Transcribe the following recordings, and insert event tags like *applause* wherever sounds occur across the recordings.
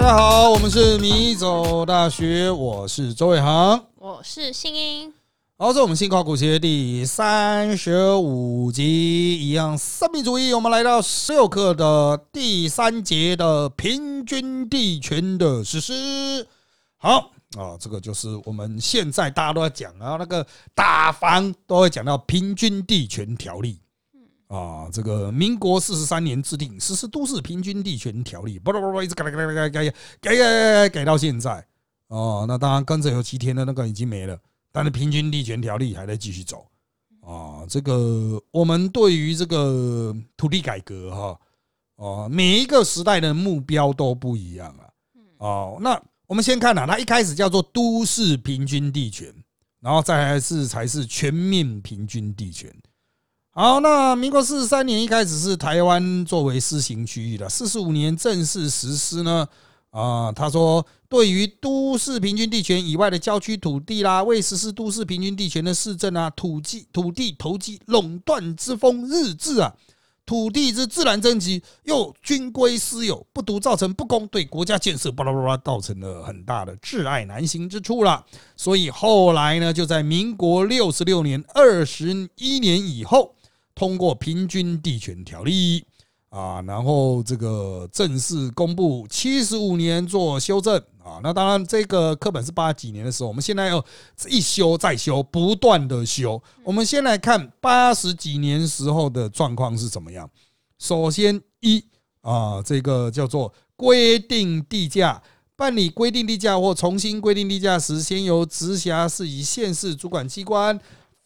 大家好，我们是米走大学，我是周伟航，我是信英。好，这是我们新考古学第三十五集，一样生命主义。我们来到十六课的第三节的平均地权的实施。好啊，这个就是我们现在大家都在讲啊，那个打房都会讲到平均地权条例。啊，这个民国四十三年制定实施都市平均地权条例，不不不，一直改改改改改改改改到现在。哦，那当然跟着有七天的那个已经没了，但是平均地权条例还在继续走。啊，这个我们对于这个土地改革哈，哦，每一个时代的目标都不一样啊。哦，那我们先看啊，它一开始叫做都市平均地权，然后再来是才是全面平均地权。好，那民国四十三年一开始是台湾作为施行区域的，四十五年正式实施呢。啊，他说，对于都市平均地权以外的郊区土地啦，未实施都市平均地权的市镇啊，土地土地投机垄断之风日至啊，土地之自然征集又均归私有，不独造成不公，对国家建设巴拉巴拉造成了很大的挚爱难行之处了。所以后来呢，就在民国六十六年二十一年以后。通过平均地权条例啊，然后这个正式公布，七十五年做修正啊。那当然，这个课本是八几年的时候，我们现在要一修再修，不断的修。我们先来看八十几年时候的状况是怎么样。首先一啊，这个叫做规定地价，办理规定地价或重新规定地价时，先由直辖市以县市主管机关。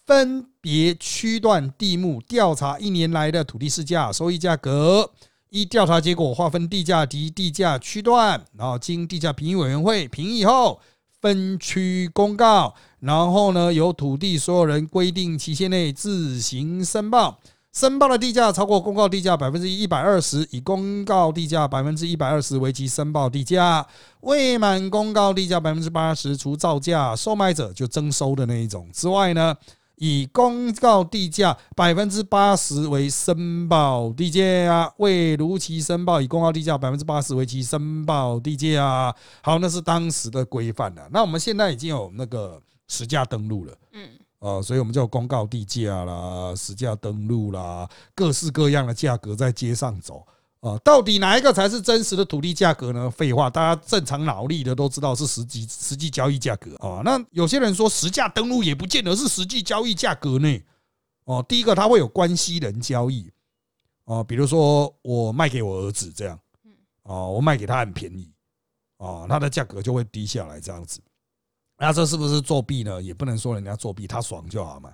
分别区段地目调查一年来的土地市价、收益价格，依调查结果划分地价及地价区段，然后经地价评议委员会评议后分区公告，然后呢由土地所有人规定期限内自行申报，申报的地价超过公告地价百分之一百二十，以公告地价百分之一百二十为其申报地价，未满公告地价百分之八十，除造价售卖者就征收的那一种。之外呢。以公告地价百分之八十为申报地价，未如期申报，以公告地价百分之八十为其申报地价。好，那是当时的规范了。那我们现在已经有那个实价登录了，嗯，啊，所以我们就有公告地价啦，实价登录啦，各式各样的价格在街上走。啊，到底哪一个才是真实的土地价格呢？废话，大家正常脑力的都知道是实际实际交易价格啊。那有些人说实价登录也不见得是实际交易价格呢。哦，第一个它会有关系人交易哦，比如说我卖给我儿子这样，哦，我卖给他很便宜，哦，他的价格就会低下来这样子。那这是不是作弊呢？也不能说人家作弊，他爽就好嘛。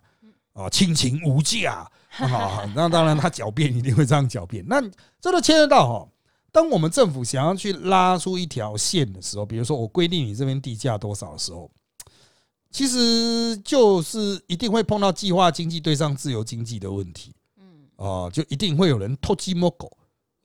啊，亲情无价 *laughs* 啊！那当然，他狡辩一定会这样狡辩。那这都牵涉到哈，当我们政府想要去拉出一条线的时候，比如说我规定你这边地价多少的时候，其实就是一定会碰到计划经济对上自由经济的问题。嗯，啊，就一定会有人偷鸡摸狗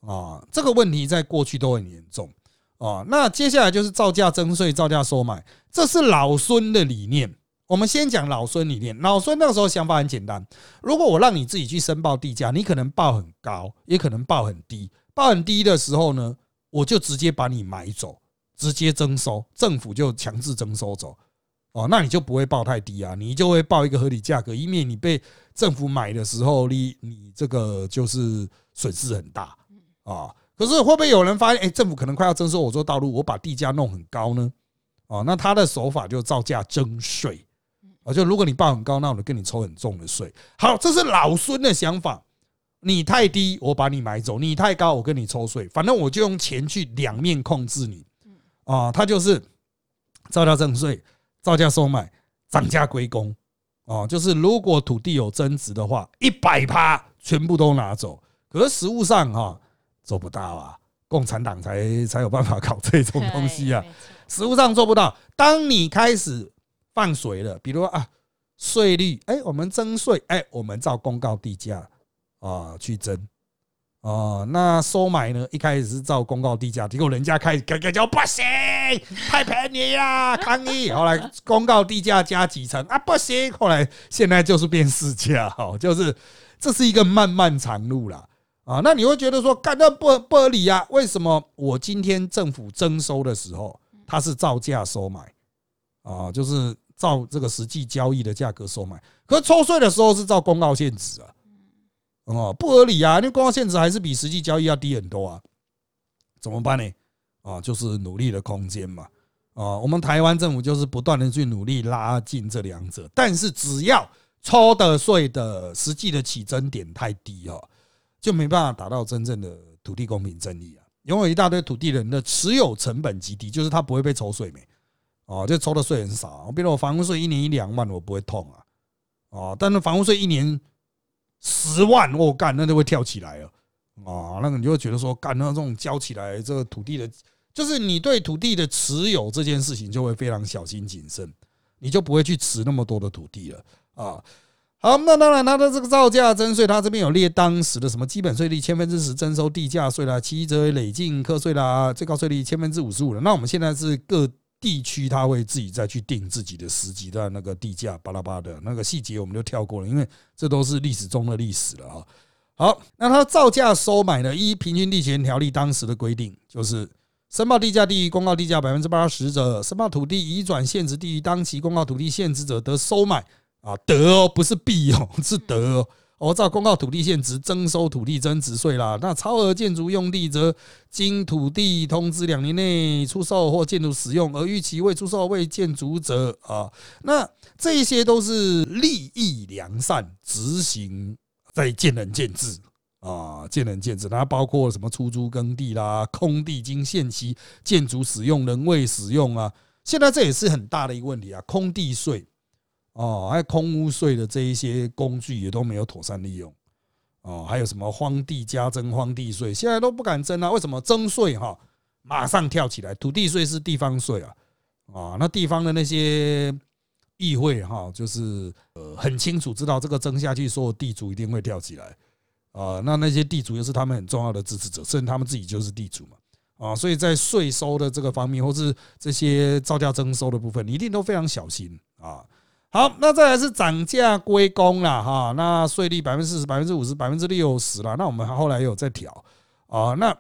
啊！这个问题在过去都很严重哦。那接下来就是造价征税、造价收买，这是老孙的理念。我们先讲老孙理念。老孙那个时候想法很简单：如果我让你自己去申报地价，你可能报很高，也可能报很低。报很低的时候呢，我就直接把你买走，直接征收，政府就强制征收走。哦，那你就不会报太低啊，你就会报一个合理价格，以免你被政府买的时候，你你这个就是损失很大啊。可是会不会有人发现，哎，政府可能快要征收我做道路，我把地价弄很高呢？哦，那他的手法就造价征税。啊，就如果你报很高，那我就跟你抽很重的税。好，这是老孙的想法。你太低，我把你买走；你太高，我跟你抽税。反正我就用钱去两面控制你。啊，他就是造价征税、造价收买、涨价归公。哦，就是如果土地有增值的话，一百趴全部都拿走。可是实物上哈做不到啊，共产党才才有办法搞这种东西啊。实物上做不到。当你开始。放水了，比如啊，税率，哎，我们征税，哎，我们照公告地价啊去征，哦，那收买呢？一开始是照公告地价，结果人家开始改改叫不行，太便宜啦，抗议。后来公告地价加几成啊，不行。后来现在就是变市价，哈，就是这是一个漫漫长路啦。啊，那你会觉得说，干那不不合理呀？为什么我今天政府征收的时候，它是照价收买啊，就是照这个实际交易的价格收买，可抽税的时候是照公告限值啊，哦，不合理啊，因为公告限值还是比实际交易要低很多啊，怎么办呢？啊，就是努力的空间嘛，啊，我们台湾政府就是不断的去努力拉近这两者，但是只要抽的税的实际的起征点太低哦。就没办法达到真正的土地公平正义啊！因为一大堆土地人的持有成本极低，就是他不会被抽税没哦，就抽的税很少。比如我房屋税一年一两万，我不会痛啊，哦，但是房屋税一年十万，我干那就会跳起来了啊！那个你就会觉得说，干那这种交起来，这个土地的，就是你对土地的持有这件事情就会非常小心谨慎，你就不会去持那么多的土地了啊。好，那当然，它的这个造价征税，它这边有列当时的什么基本税率千分之十征收地价税啦，七折累进课税啦，最高税率千分之五十五了。那我们现在是各地区，他会自己再去定自己的实际的那个地价，巴拉巴的那个细节我们就跳过了，因为这都是历史中的历史了啊。好，那它造价收买呢依平均地权条例当时的规定，就是申报地价低于公告地价百分之八十者，申报土地移转限值低于当期公告土地限值者得收买。啊，得哦，不是必哦，是得哦。我照公告土地限值征收土地增值税啦。那超额建筑用地则经土地通知两年内出售或建筑使用，而逾期未出售未建筑者啊，那这些都是利益良善，执行在见仁见智啊，见仁见智。它包括什么出租耕地啦，空地经限期建筑使用仍未使用啊，现在这也是很大的一个问题啊，空地税。哦，还有空屋税的这一些工具也都没有妥善利用哦，还有什么荒地加征荒地税，现在都不敢征啊？为什么征税哈？马上跳起来，土地税是地方税啊，啊，那地方的那些议会哈，就是呃很清楚知道这个征下去，所有地主一定会跳起来啊，那那些地主又是他们很重要的支持者，甚至他们自己就是地主嘛，啊，所以在税收的这个方面，或是这些造价征收的部分，你一定都非常小心啊。好，那再来是涨价归公了哈，那税率百分之四十、百分之五十、百分之六十了。那我们后来有在调啊，那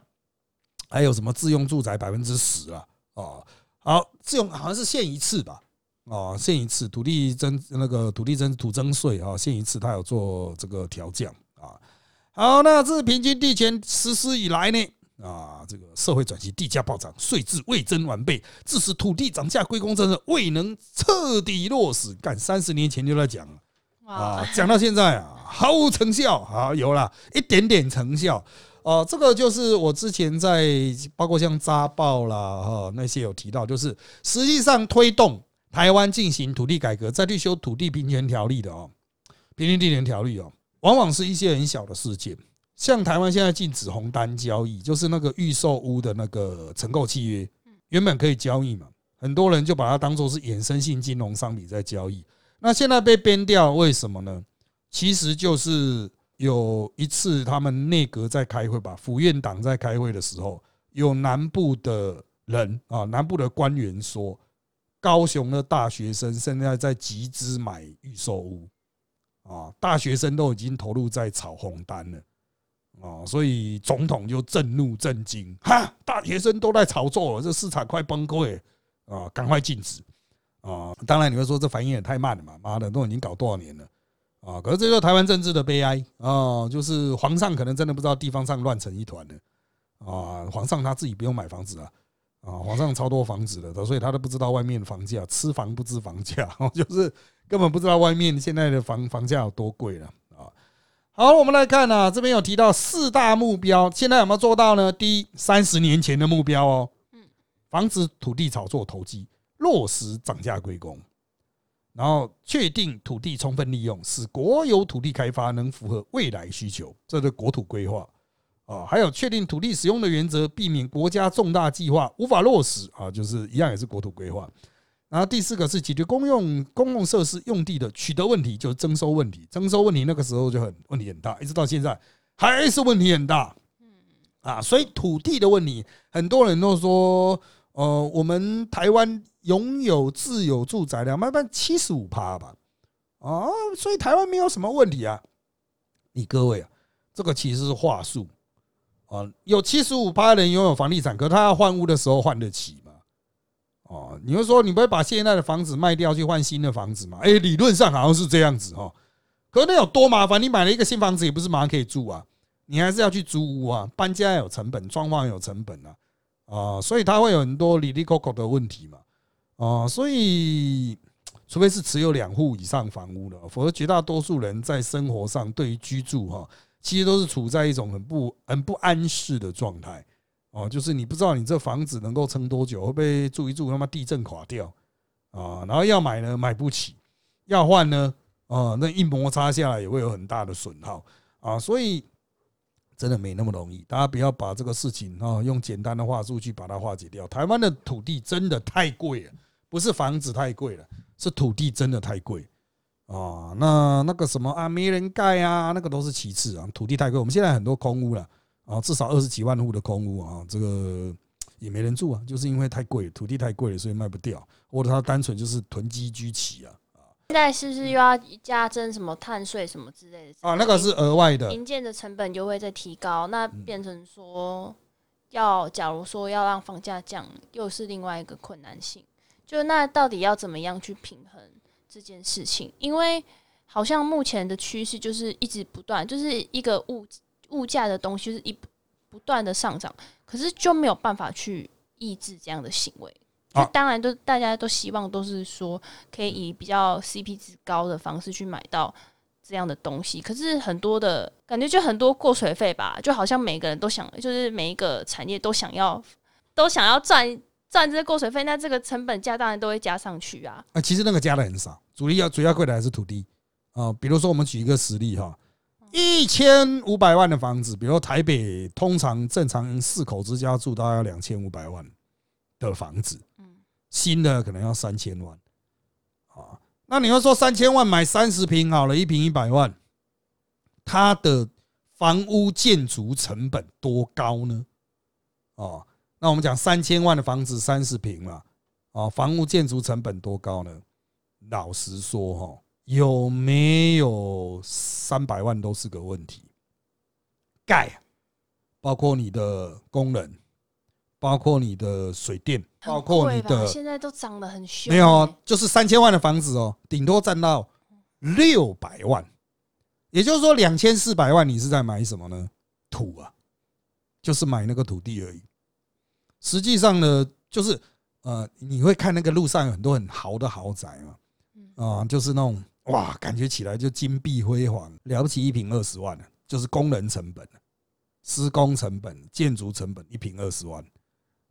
还有什么自用住宅百分之十了啊？好，自用好像是限一次吧？哦，限一次土地增那个土地增土增税啊，限一次，它有做这个调降啊。好，那自平均地权实施以来呢？啊，这个社会转型，地价暴涨，税制未臻完备，致使土地涨价归公政策未能彻底落实。干三十年前就在讲啊，讲到现在啊，毫无成效啊，有了一点点成效啊。这个就是我之前在包括像扎报啦哈那些有提到，就是实际上推动台湾进行土地改革，再去修土地平权条例的哦，平均地权条例哦，往往是一些很小的事件。像台湾现在禁止红单交易，就是那个预售屋的那个承购契约，原本可以交易嘛，很多人就把它当做是衍生性金融商品在交易。那现在被编掉，为什么呢？其实就是有一次他们内阁在开会吧，府院党在开会的时候，有南部的人啊，南部的官员说，高雄的大学生现在在集资买预售屋啊，大学生都已经投入在炒红单了。哦，所以总统就震怒震惊，哈，大学生都在炒作，这市场快崩溃啊，赶快禁止啊！当然你会说这反应也太慢了嘛，妈的，都已经搞多少年了啊！可是这就是台湾政治的悲哀啊，就是皇上可能真的不知道地方上乱成一团了啊，皇上他自己不用买房子啊，啊，皇上超多房子的，所以他都不知道外面的房价，吃房不知房价，*laughs* 就是根本不知道外面现在的房房价有多贵了。好，我们来看啊，这边有提到四大目标，现在有没有做到呢？第一，三十年前的目标哦，嗯，防止土地炒作投机，落实涨价归公，然后确定土地充分利用，使国有土地开发能符合未来需求，这是国土规划啊，还有确定土地使用的原则，避免国家重大计划无法落实啊，就是一样也是国土规划。然后第四个是解决公用公共设施用地的取得问题，就是征收问题。征收问题那个时候就很问题很大，一直到现在还是问题很大。嗯啊，所以土地的问题，很多人都说，呃，我们台湾拥有自有住宅量慢慢七十五趴吧，啊，所以台湾没有什么问题啊。你各位啊，这个其实是话术啊，有七十五趴人拥有房地产，可他要换屋的时候换得起吗？哦，你会说你不会把现在的房子卖掉去换新的房子吗？哎，理论上好像是这样子哈，可那有多麻烦？你买了一个新房子，也不是马上可以住啊，你还是要去租屋啊，搬家有成本，装潢有成本啊，啊，所以它会有很多里里口口的问题嘛，啊，所以除非是持有两户以上房屋的，否则绝大多数人在生活上对于居住哈。其实都是处在一种很不很不安适的状态哦，就是你不知道你这房子能够撑多久，会不会住一住他妈地震垮掉啊？然后要买呢买不起，要换呢啊，那一摩擦下来也会有很大的损耗啊，所以真的没那么容易。大家不要把这个事情啊用简单的话术去把它化解掉。台湾的土地真的太贵了，不是房子太贵了，是土地真的太贵。啊，那那个什么啊，没人盖啊，那个都是其次啊。土地太贵，我们现在很多空屋了啊，至少二十几万户的空屋啊，这个也没人住啊，就是因为太贵，土地太贵了，所以卖不掉，或者它单纯就是囤积居奇啊。现在是不是又要加征什么碳税什么之类的？啊，那个是额外的，营建的成本就会再提高，那变成说要假如说要让房价降，又是另外一个困难性。就那到底要怎么样去平衡？这件事情，因为好像目前的趋势就是一直不断，就是一个物物价的东西是一不断的上涨，可是就没有办法去抑制这样的行为。就当然都大家都希望都是说可以以比较 CP 值高的方式去买到这样的东西，可是很多的感觉就很多过水费吧，就好像每个人都想，就是每一个产业都想要都想要赚。赚这些过水费，那这个成本价当然都会加上去啊。啊，其实那个加的很少，主力要主要贵的还是土地啊。比如说，我们举一个实例哈，一千五百万的房子，比如台北通常正常四口之家住，大概要两千五百万的房子，新的可能要三千万啊。那你要说三千万买三十平好了，一平一百万，它的房屋建筑成本多高呢？哦。那我们讲三千万的房子三十平嘛，啊，房屋建筑成本多高呢？老实说哈，有没有三百万都是个问题。盖，包括你的工人，包括你的水电，包括你的，现在都涨得很凶。没有，就是三千万的房子哦，顶多占到六百万，也就是说两千四百万，你是在买什么呢？土啊，就是买那个土地而已。实际上呢，就是呃，你会看那个路上有很多很豪的豪宅嘛，啊，就是那种哇，感觉起来就金碧辉煌，了不起一平二十万呢，就是工人成本、施工成本、建筑成本一平二十万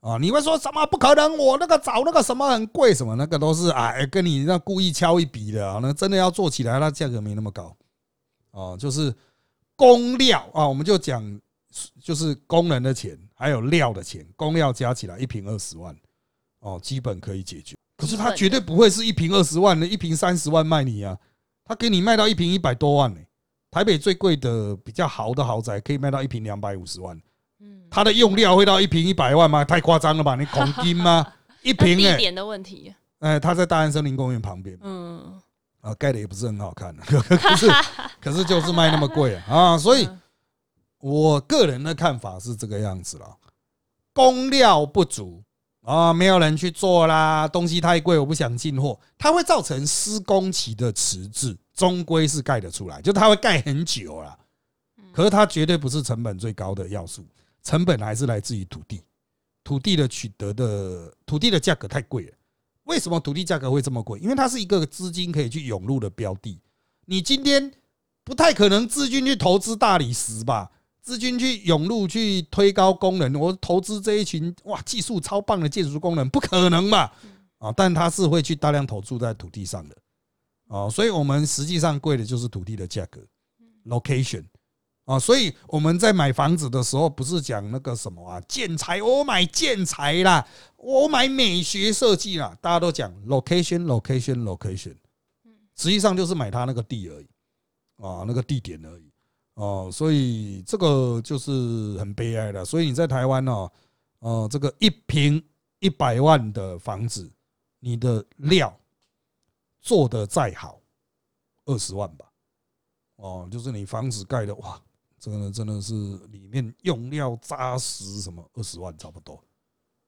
啊！你会说什么不可能？我那个找那个什么很贵，什么那个都是啊，跟你那故意敲一笔的啊，那真的要做起来，那价格没那么高哦，就是工料啊，我们就讲就是工人的钱。还有料的钱，工料加起来一瓶二十万，哦，基本可以解决。可是他绝对不会是一瓶二十万的，一瓶三十万卖你啊！他给你卖到一瓶一百多万呢。台北最贵的比较豪的豪宅可以卖到一瓶两百五十万。嗯，他的用料会到一瓶一百万吗？太夸张了吧！你恐金吗？*laughs* 一瓶哎，点的问题。哎，它在大安森林公园旁边。嗯，啊，盖的也不是很好看，*laughs* 可是 *laughs* 可是就是卖那么贵啊，所以。我个人的看法是这个样子了，工料不足啊，没有人去做啦，东西太贵，我不想进货，它会造成施工期的迟滞，终归是盖得出来，就它会盖很久了，可是它绝对不是成本最高的要素，成本还是来自于土地，土地的取得的土地的价格太贵了。为什么土地价格会这么贵？因为它是一个资金可以去涌入的标的，你今天不太可能资金去投资大理石吧？资金去涌入去推高功能，我投资这一群哇技术超棒的建筑工人，不可能嘛？啊，但他是会去大量投注在土地上的，啊，所以我们实际上贵的就是土地的价格，location，啊，所以我们在买房子的时候，不是讲那个什么啊建材，我买建材啦，我买美学设计啦，大家都讲 location，location，location，实际上就是买他那个地而已，啊，那个地点而已。哦，所以这个就是很悲哀的。所以你在台湾呢，呃，这个一平一百万的房子，你的料做的再好，二十万吧。哦，就是你房子盖的哇，这个呢真的是里面用料扎实，什么二十万差不多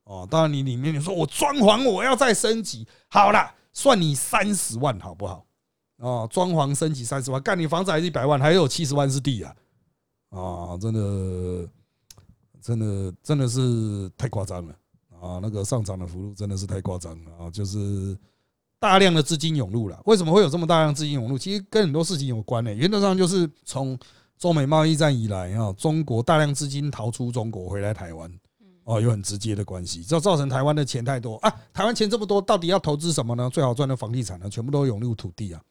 哦。当然你里面你说我装潢我要再升级，好啦，算你三十万好不好？哦，装潢升级三十万，干你房子还是一百万，还有七十万是地啊！啊，真的，真的，真的是太夸张了啊！那个上涨的幅度真的是太夸张了啊！就是大量的资金涌入了，为什么会有这么大量资金涌入？其实跟很多事情有关呢。原则上就是从中美贸易战以来啊，中国大量资金逃出中国回来台湾，哦，有很直接的关系，这造成台湾的钱太多啊！台湾钱这么多，到底要投资什么呢？最好赚的房地产呢，全部都涌入土地啊！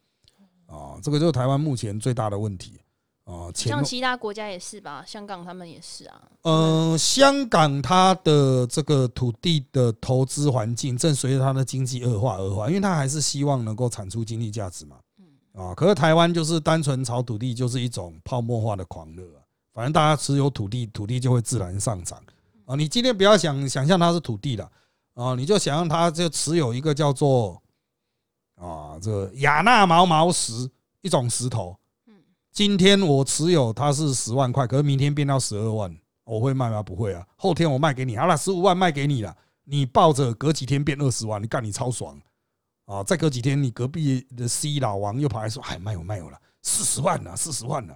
啊，这个就是台湾目前最大的问题啊。像其他国家也是吧，香港他们也是啊。嗯，香港它的这个土地的投资环境正随着它的经济恶化恶化，因为它还是希望能够产出经济价值嘛。嗯啊，可是台湾就是单纯炒土地，就是一种泡沫化的狂热啊。反正大家持有土地，土地就会自然上涨啊。你今天不要想想象它是土地了啊，你就想象它就持有一个叫做。啊，这个亚纳毛毛石一种石头，嗯，今天我持有它是十万块，可是明天变到十二万，我会卖吗？不会啊，后天我卖给你，好了，十五万卖给你了，你抱着隔几天变二十万，你干你超爽啊！再隔几天，你隔壁的 C 老王又跑来说，哎，卖有卖有了，四十万了，四十万了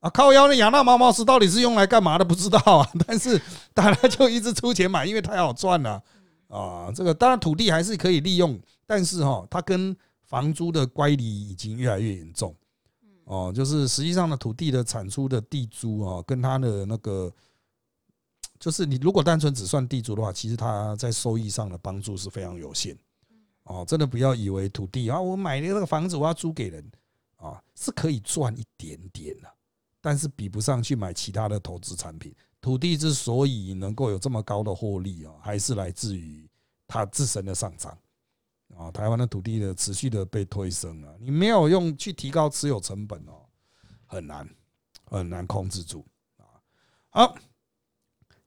啊！靠腰的亚纳毛毛石到底是用来干嘛的？不知道啊，*laughs* 但是大家就一直出钱买，因为太好赚了啊！这个当然土地还是可以利用。但是哈，它跟房租的乖离已经越来越严重，哦，就是实际上的土地的产出的地租啊，跟它的那个，就是你如果单纯只算地租的话，其实它在收益上的帮助是非常有限，哦，真的不要以为土地啊，我买的那个房子我要租给人啊，是可以赚一点点的，但是比不上去买其他的投资产品。土地之所以能够有这么高的获利啊，还是来自于它自身的上涨。啊，台湾的土地的持续的被推升啊，你没有用去提高持有成本哦，很难很难控制住啊。好，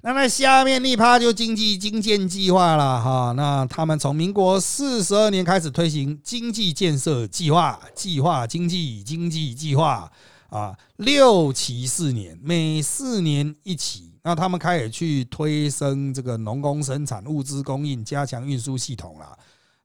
那那下面一趴就经济精建计划了哈。那他们从民国四十二年开始推行经济建设计划，计划经济经济计划啊，六期四年，每四年一期。那他们开始去推升这个农工生产物资供应，加强运输系统了。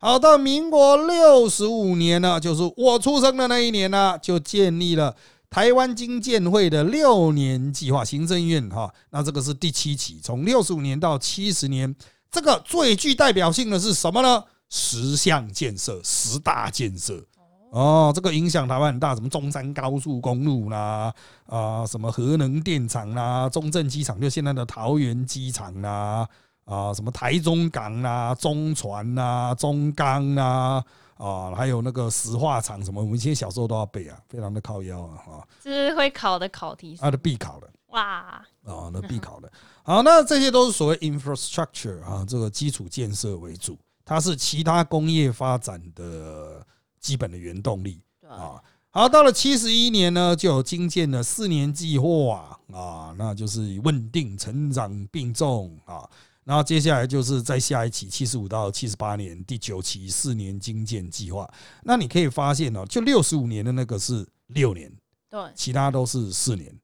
好，到民国六十五年呢，就是我出生的那一年呢，就建立了台湾经建会的六年计划行政院哈。那这个是第七期，从六十五年到七十年，这个最具代表性的是什么呢？十项建设，十大建设哦，这个影响台湾很大，什么中山高速公路啦，啊，什么核能电厂啦，中正机场就现在的桃园机场啦。啊，什么台中港啊、中船啊、中钢啊，啊，还有那个石化厂什么，我们以前小时候都要背啊，非常的靠腰啊，哈。这是会考的考题，啊，的必考的。哇，啊，那必考的。好，那这些都是所谓 infrastructure 啊，这个基础建设为主，它是其他工业发展的基本的原动力啊。好，到了七十一年呢，就有精建的四年计划啊，那就是稳定成长并重啊。然后接下来就是在下一期七十五到七十八年第九期四年精建计划。那你可以发现哦，就六十五年的那个是六年，对，其他都是四年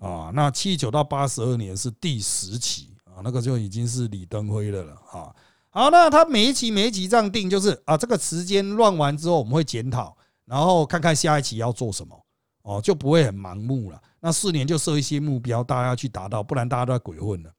啊。那七九到八十二年是第十期啊，那个就已经是李登辉的了啊。好，那他每一期每一期这样定，就是啊，这个时间乱完之后，我们会检讨，然后看看下一期要做什么哦，就不会很盲目了。那四年就设一些目标，大家去达到，不然大家都在鬼混了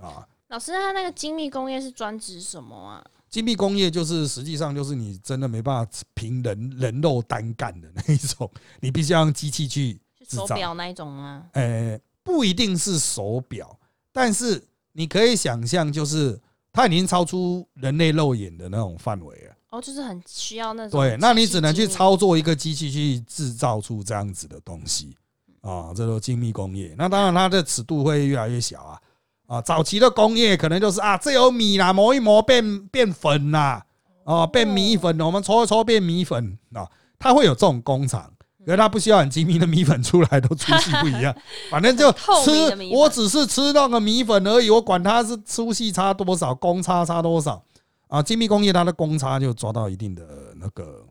啊。老师，他那个精密工业是专指什么啊？精密工业就是实际上就是你真的没办法凭人人肉单干的那一种，你必须要用机器去手表那一种吗？呃，不一定是手表，但是你可以想象，就是它已经超出人类肉眼的那种范围了。哦，就是很需要那种。对，那你只能去操作一个机器去制造出这样子的东西啊，这都精密工业。那当然，它的尺度会越来越小啊。啊，早期的工业可能就是啊，这有米啦，磨一磨变变粉啦，哦，变米粉，我们搓一搓变米粉啊，它会有这种工厂，因为它不需要很精密的米粉出来，都粗细不一样，*laughs* 反正就吃，我只是吃那个米粉而已，我管它是粗细差多少，公差差多少啊，精密工业它的公差就抓到一定的那个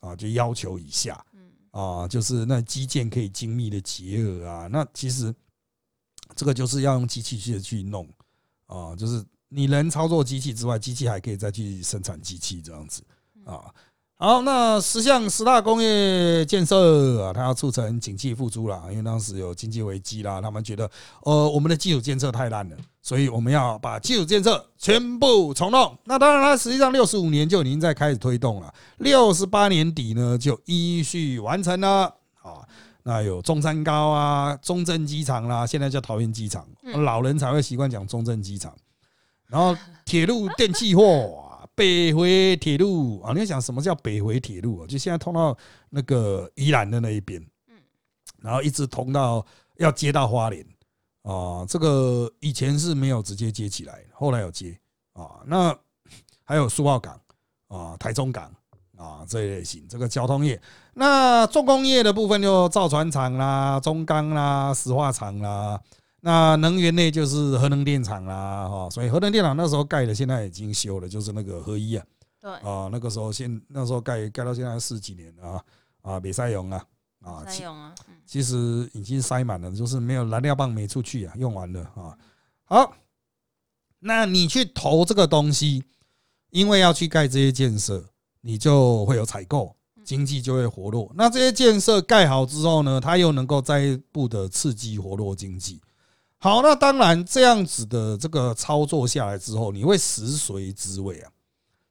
啊，就要求以下，啊，就是那基建可以精密的结合啊，那其实。这个就是要用机器去去弄啊，就是你人操作机器之外，机器还可以再去生产机器这样子啊。好，那十项十大工业建设啊，它要促成景气复苏啦，因为当时有经济危机啦，他们觉得呃我们的基础建设太烂了，所以我们要把基础建设全部重弄。那当然，它实际上六十五年就已经在开始推动了，六十八年底呢就依序完成了啊。那有中山高啊、中正机场啦，现在叫桃园机场，老人才会习惯讲中正机场。然后铁路电气化。*laughs* 北回铁路啊，你要想什么叫北回铁路啊？就现在通到那个宜兰的那一边，嗯，然后一直通到要接到花莲啊。这个以前是没有直接接起来，后来有接啊。那还有苏澳港啊、台中港啊这一类型，这个交通业。那重工业的部分就造船厂啦、中钢啦、石化厂啦。那能源类就是核能电厂啦，哈，所以核能电厂那时候盖的，现在已经修了，就是那个核一啊，对啊，那个时候现那时候盖盖到现在四几年了啊，啊，没塞用啊，啊，塞用啊，其实已经塞满了，就是没有燃料棒没出去啊，用完了啊。好，那你去投这个东西，因为要去盖这些建设，你就会有采购，经济就会活络。那这些建设盖好之后呢，它又能够再一步的刺激活络经济。好，那当然这样子的这个操作下来之后，你会食髓知味啊，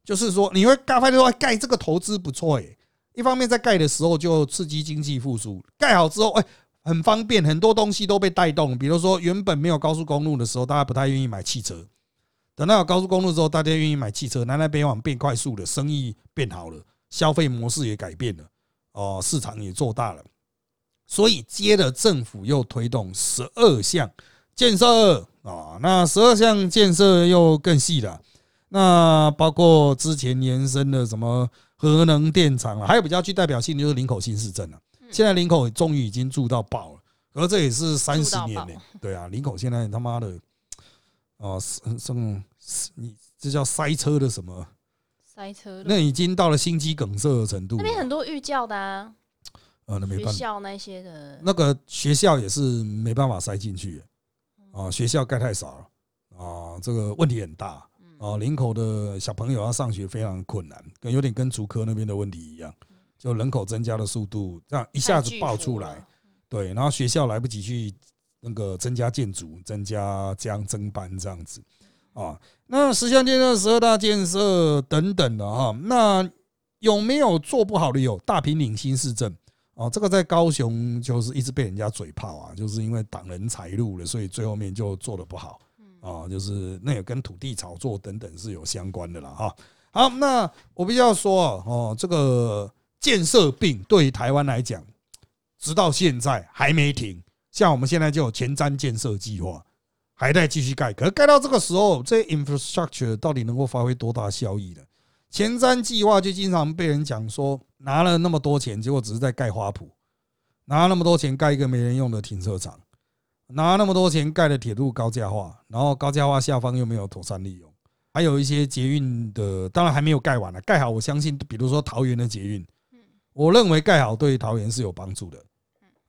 就是说你会盖发现说盖这个投资不错诶，一方面在盖的时候就刺激经济复苏，盖好之后哎很方便，很多东西都被带动，比如说原本没有高速公路的时候，大家不太愿意买汽车，等到有高速公路之后，大家愿意买汽车，南来北往变快速了，生意变好了，消费模式也改变了，哦，市场也做大了，所以接着政府又推动十二项。建设啊，那十二项建设又更细了，那包括之前延伸的什么核能电厂啊，还有比较具代表性就是林口新市镇了。现在林口终于已经住到爆了，而这也是三十年呢。对啊，林口现在他妈的，哦，什么你这叫塞车的什么？塞车？那已经到了心肌梗塞的程度。那边很多预教的啊，呃，那没办法，学校那些的，那个学校也是没办法塞进去。啊，学校盖太少了啊，这个问题很大啊。林口的小朋友要上学非常困难，跟有点跟竹科那边的问题一样，就人口增加的速度这样一下子爆出来，对，然后学校来不及去那个增加建筑、增加这样增班这样子啊。那十项建设、十二大建设等等的哈，那有没有做不好的？有大平岭新市镇。哦，这个在高雄就是一直被人家嘴炮啊，就是因为挡人财路了，所以最后面就做的不好。啊，就是那也跟土地炒作等等是有相关的了哈。好，那我必须要说哦，这个建设病对于台湾来讲，直到现在还没停。像我们现在就有前瞻建设计划，还在继续盖。可是盖到这个时候，这 infrastructure 到底能够发挥多大效益呢？前瞻计划就经常被人讲说。拿了那么多钱，结果只是在盖花圃；拿那么多钱盖一个没人用的停车场；拿那么多钱盖了铁路高架化，然后高架化下方又没有妥善利用。还有一些捷运的，当然还没有盖完了。盖好，我相信，比如说桃园的捷运，我认为盖好对桃园是有帮助的。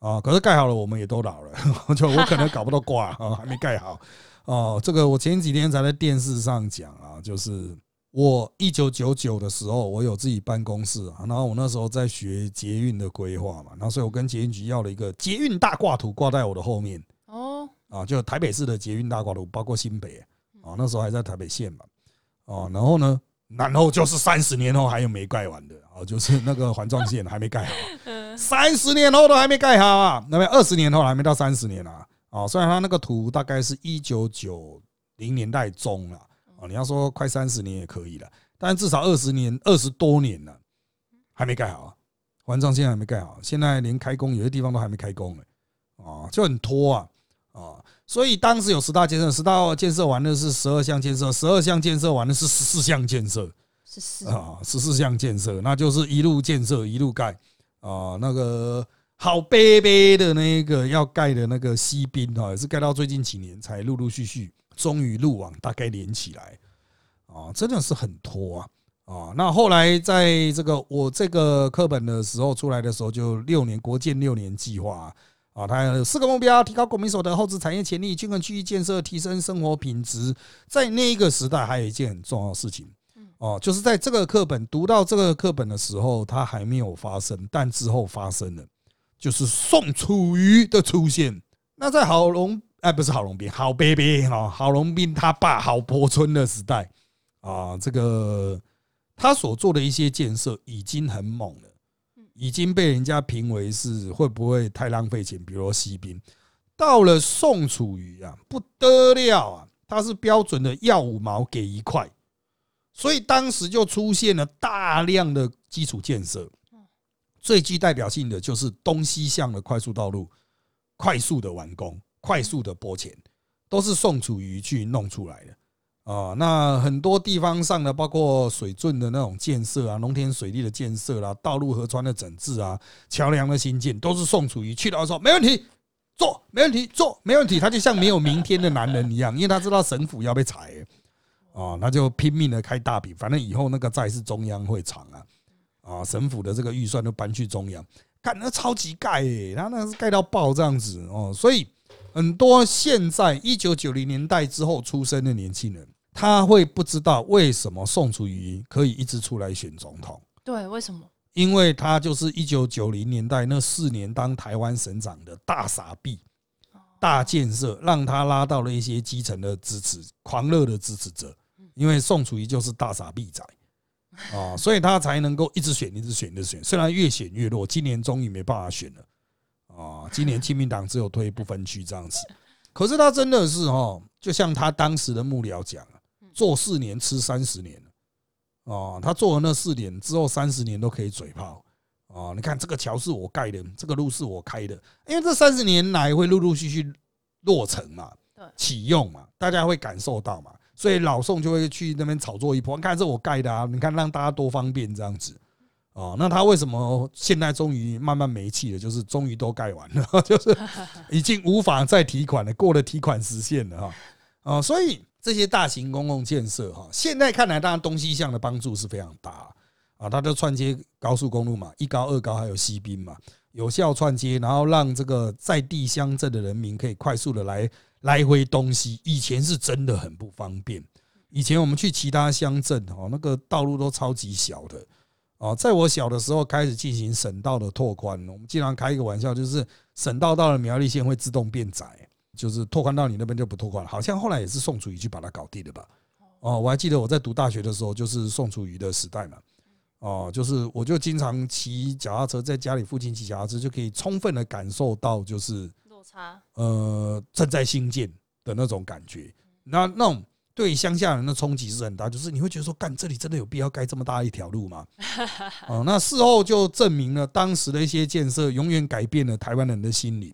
啊，可是盖好了，我们也都老了，就我可能搞不到挂啊，还没盖好。哦，这个我前几天才在电视上讲啊，就是。我一九九九的时候，我有自己办公室啊，然后我那时候在学捷运的规划嘛，然后所以我跟捷运局要了一个捷运大挂图挂在我的后面哦，啊，就台北市的捷运大挂图，包括新北啊，那时候还在台北县嘛，哦，然后呢，然后就是三十年后还有没盖完的啊，就是那个环状线还没盖好，*laughs* 三十年后都还没盖好啊，那边二十年后还没到三十年啊，啊，虽然它那个图大概是一九九零年代中了。哦，你要说快三十年也可以了，但至少二十年、二十多年了，还没盖好啊！环状线还没盖好，现在连开工有些地方都还没开工呢，啊，就很拖啊啊！所以当时有十大建设，十大建设完的是十二项建设，十二项建设完的是十四项建设，十四啊，十四项建设，那就是一路建设一路盖啊。那个好悲悲的那个要盖的那个西滨啊，也是盖到最近几年才陆陆续续。终于路网大概连起来啊，真的是很拖啊啊！那后来在这个我这个课本的时候出来的时候，就六年国建六年计划啊，它有四个目标：提高国民所得、后置产业潜力、均衡区域建设、提升生活品质。在那一个时代，还有一件很重要的事情，哦，就是在这个课本读到这个课本的时候，它还没有发生，但之后发生了，就是宋楚瑜的出现。那在郝龙，哎，不是郝龙斌，郝伯伯哈，郝龙斌他爸郝柏村的时代啊，这个他所做的一些建设已经很猛了。已经被人家评为是会不会太浪费钱？比如西兵，到了宋楚瑜啊，不得了啊！他是标准的要五毛给一块，所以当时就出现了大量的基础建设。最具代表性的就是东西向的快速道路，快速的完工，快速的拨钱，都是宋楚瑜去弄出来的。啊，那很多地方上的，包括水圳的那种建设啊，农田水利的建设啦，道路河川的整治啊，桥梁的新建，都是宋楚瑜去到说没问题，做没问题，做没问题，他就像没有明天的男人一样，因为他知道省府要被裁，啊，那就拼命的开大饼，反正以后那个债是中央会偿啊，啊，省府的这个预算都搬去中央，干那超级盖，他那是盖到爆这样子哦，所以很多现在一九九零年代之后出生的年轻人。他会不知道为什么宋楚瑜可以一直出来选总统？对，为什么？因为他就是一九九零年代那四年当台湾省长的大傻逼、大建设，让他拉到了一些基层的支持、狂热的支持者。因为宋楚瑜就是大傻逼仔啊，所以他才能够一直选、一直选、一直选。虽然越选越弱，今年终于没办法选了啊！今年亲民党只有推不分区这样子，可是他真的是哦，就像他当时的幕僚讲。做四年吃三十年哦，他做了那四年之后，三十年都可以嘴炮哦。你看这个桥是我盖的，这个路是我开的，因为这三十年来会陆陆续续落成嘛，启用嘛，大家会感受到嘛，所以老宋就会去那边炒作一波。你看这我盖的啊，你看让大家多方便这样子哦。那他为什么现在终于慢慢没气了？就是终于都盖完了，*laughs* 就是已经无法再提款了，过了提款时限了哈啊，所以。这些大型公共建设哈，现在看来当然东西向的帮助是非常大啊，它就串接高速公路嘛，一高二高还有西滨嘛，有效串接，然后让这个在地乡镇的人民可以快速的来来回东西。以前是真的很不方便，以前我们去其他乡镇哦，那个道路都超级小的哦。在我小的时候开始进行省道的拓宽，我们经常开一个玩笑，就是省道到了苗栗县会自动变窄。就是拓宽到你那边就不拓宽了，好像后来也是宋楚瑜去把它搞定的吧？哦，我还记得我在读大学的时候，就是宋楚瑜的时代嘛。哦，就是我就经常骑脚踏车，在家里附近骑脚踏车，就可以充分的感受到就是差，呃，正在兴建的那种感觉。那那种对乡下人的冲击是很大，就是你会觉得说，干这里真的有必要盖这么大一条路吗？*laughs* 哦，那事后就证明了当时的一些建设永远改变了台湾人的心灵。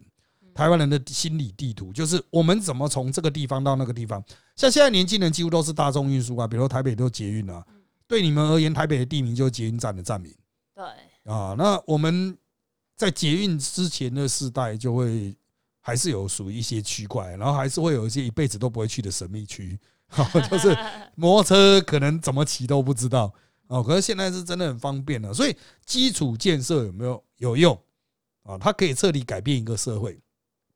台湾人的心理地图就是我们怎么从这个地方到那个地方。像现在年轻人几乎都是大众运输啊，比如台北都捷运啊。对你们而言，台北的地名就是捷运站的站名。对啊，那我们在捷运之前的世代就会还是有属于一些区块，然后还是会有一些一辈子都不会去的神秘区，*laughs* *laughs* 就是摩托车可能怎么骑都不知道哦。可是现在是真的很方便了，所以基础建设有没有有用啊？它可以彻底改变一个社会。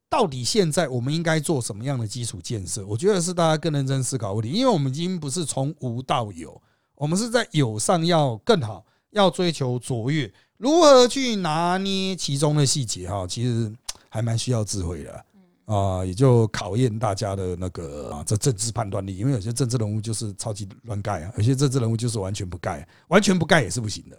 到底现在我们应该做什么样的基础建设？我觉得是大家更认真思考问题，因为我们已经不是从无到有，我们是在有上要更好，要追求卓越。如何去拿捏其中的细节？哈，其实还蛮需要智慧的啊，也就考验大家的那个啊，这政治判断力。因为有些政治人物就是超级乱盖啊，有些政治人物就是完全不盖，完全不盖也是不行的。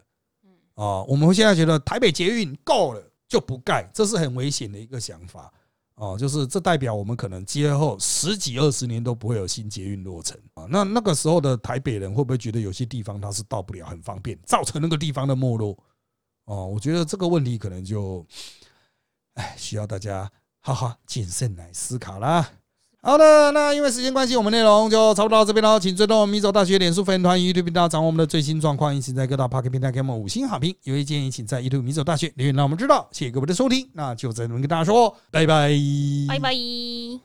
啊，我们现在觉得台北捷运够了就不盖，这是很危险的一个想法。哦，就是这代表我们可能今后十几二十年都不会有新捷运落成啊。那那个时候的台北人会不会觉得有些地方它是到不了，很方便，造成那个地方的没落？哦，我觉得这个问题可能就，哎，需要大家好好谨慎来思考啦。好的，那因为时间关系，我们内容就差不多到这边喽。请追踪米走大学脸书粉丝团、YouTube 频道，掌握我们的最新状况。一起在各大 Park 平台给我们五星好评。有意建议，请在 YouTube 米走大学留言，让我们知道。谢谢各位的收听，那就这么跟大家说，拜拜，拜拜。